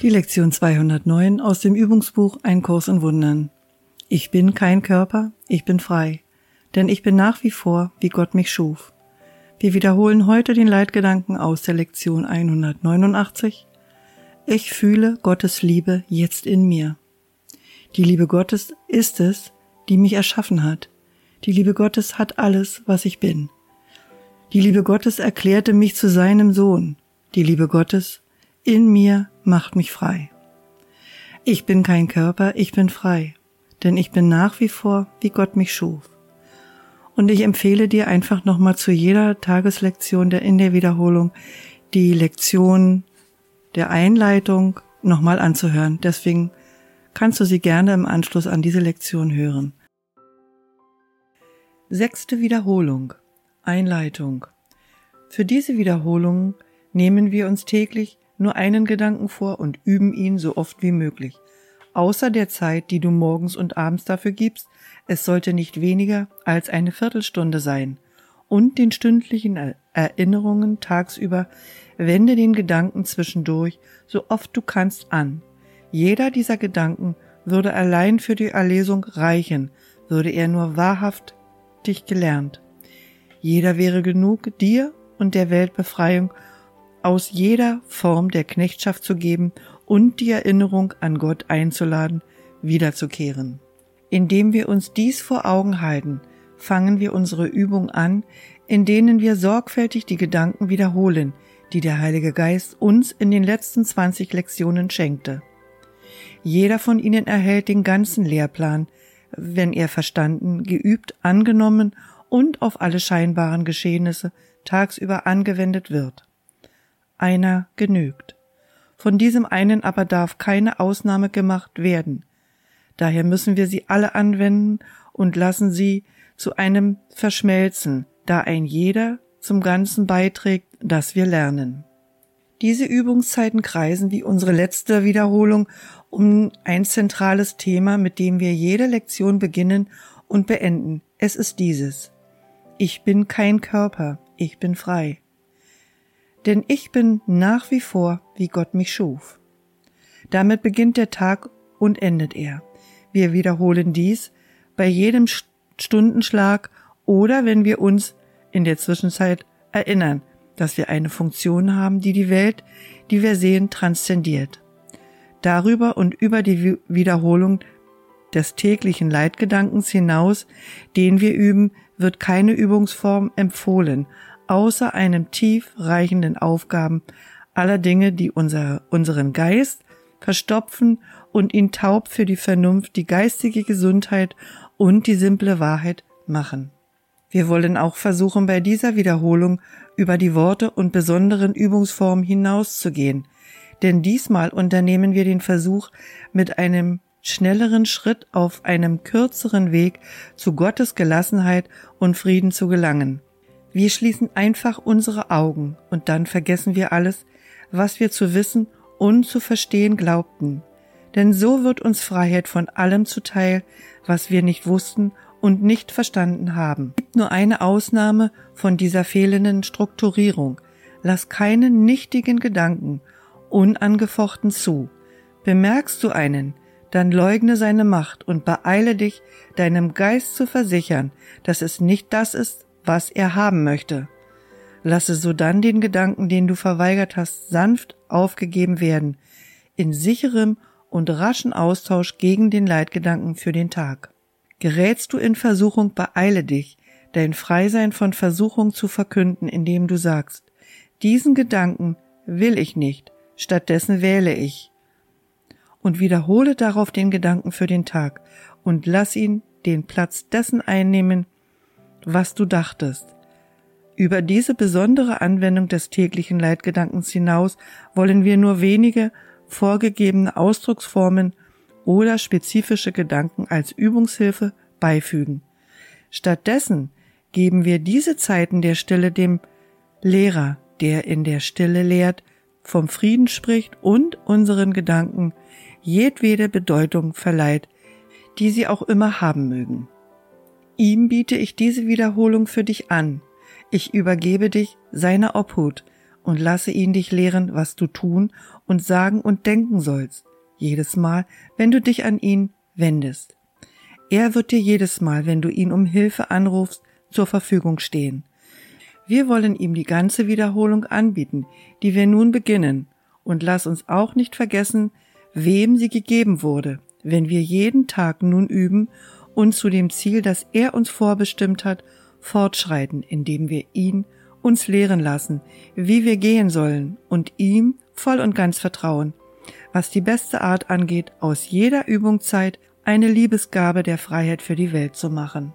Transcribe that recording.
Die Lektion 209 aus dem Übungsbuch Ein Kurs in Wundern. Ich bin kein Körper, ich bin frei, denn ich bin nach wie vor, wie Gott mich schuf. Wir wiederholen heute den Leitgedanken aus der Lektion 189. Ich fühle Gottes Liebe jetzt in mir. Die Liebe Gottes ist es, die mich erschaffen hat. Die Liebe Gottes hat alles, was ich bin. Die Liebe Gottes erklärte mich zu seinem Sohn. Die Liebe Gottes in mir macht mich frei. Ich bin kein Körper, ich bin frei, denn ich bin nach wie vor, wie Gott mich schuf. Und ich empfehle dir einfach nochmal zu jeder Tageslektion der in der Wiederholung die Lektion der Einleitung nochmal anzuhören. Deswegen kannst du sie gerne im Anschluss an diese Lektion hören. Sechste Wiederholung. Einleitung. Für diese Wiederholung nehmen wir uns täglich nur einen Gedanken vor und üben ihn so oft wie möglich. Außer der Zeit, die du morgens und abends dafür gibst, es sollte nicht weniger als eine Viertelstunde sein. Und den stündlichen Erinnerungen tagsüber wende den Gedanken zwischendurch so oft du kannst an. Jeder dieser Gedanken würde allein für die Erlesung reichen, würde er nur wahrhaftig gelernt. Jeder wäre genug, dir und der Weltbefreiung aus jeder Form der Knechtschaft zu geben und die Erinnerung an Gott einzuladen, wiederzukehren. Indem wir uns dies vor Augen halten, fangen wir unsere Übung an, in denen wir sorgfältig die Gedanken wiederholen, die der Heilige Geist uns in den letzten 20 Lektionen schenkte. Jeder von ihnen erhält den ganzen Lehrplan, wenn er verstanden, geübt, angenommen und auf alle scheinbaren Geschehnisse tagsüber angewendet wird einer genügt. Von diesem einen aber darf keine Ausnahme gemacht werden. Daher müssen wir sie alle anwenden und lassen sie zu einem verschmelzen, da ein jeder zum Ganzen beiträgt, das wir lernen. Diese Übungszeiten kreisen wie unsere letzte Wiederholung um ein zentrales Thema, mit dem wir jede Lektion beginnen und beenden. Es ist dieses. Ich bin kein Körper, ich bin frei denn ich bin nach wie vor, wie Gott mich schuf. Damit beginnt der Tag und endet er. Wir wiederholen dies bei jedem Stundenschlag oder wenn wir uns in der Zwischenzeit erinnern, dass wir eine Funktion haben, die die Welt, die wir sehen, transzendiert. Darüber und über die Wiederholung des täglichen Leitgedankens hinaus, den wir üben, wird keine Übungsform empfohlen, außer einem tief reichenden Aufgaben aller Dinge, die unser, unseren Geist verstopfen und ihn taub für die Vernunft, die geistige Gesundheit und die simple Wahrheit machen. Wir wollen auch versuchen, bei dieser Wiederholung über die Worte und besonderen Übungsformen hinauszugehen, denn diesmal unternehmen wir den Versuch, mit einem schnelleren Schritt auf einem kürzeren Weg zu Gottes Gelassenheit und Frieden zu gelangen. Wir schließen einfach unsere Augen und dann vergessen wir alles, was wir zu wissen und zu verstehen glaubten. Denn so wird uns Freiheit von allem zuteil, was wir nicht wussten und nicht verstanden haben. Es gibt nur eine Ausnahme von dieser fehlenden Strukturierung. Lass keinen nichtigen Gedanken unangefochten zu. Bemerkst du einen, dann leugne seine Macht und beeile dich, deinem Geist zu versichern, dass es nicht das ist, was er haben möchte. Lasse sodann den Gedanken, den du verweigert hast, sanft aufgegeben werden, in sicherem und raschen Austausch gegen den Leitgedanken für den Tag. Gerätst du in Versuchung, beeile dich, dein Freisein von Versuchung zu verkünden, indem du sagst, diesen Gedanken will ich nicht, stattdessen wähle ich. Und wiederhole darauf den Gedanken für den Tag und lass ihn den Platz dessen einnehmen, was du dachtest. Über diese besondere Anwendung des täglichen Leitgedankens hinaus wollen wir nur wenige vorgegebene Ausdrucksformen oder spezifische Gedanken als Übungshilfe beifügen. Stattdessen geben wir diese Zeiten der Stille dem Lehrer, der in der Stille lehrt, vom Frieden spricht und unseren Gedanken jedwede Bedeutung verleiht, die sie auch immer haben mögen. Ihm biete ich diese Wiederholung für dich an. Ich übergebe dich seiner Obhut und lasse ihn dich lehren, was du tun und sagen und denken sollst, jedes Mal, wenn du dich an ihn wendest. Er wird dir jedes Mal, wenn du ihn um Hilfe anrufst, zur Verfügung stehen. Wir wollen ihm die ganze Wiederholung anbieten, die wir nun beginnen, und lass uns auch nicht vergessen, wem sie gegeben wurde, wenn wir jeden Tag nun üben und zu dem Ziel, das er uns vorbestimmt hat, fortschreiten, indem wir ihn uns lehren lassen, wie wir gehen sollen und ihm voll und ganz vertrauen, was die beste Art angeht, aus jeder Übungszeit eine Liebesgabe der Freiheit für die Welt zu machen.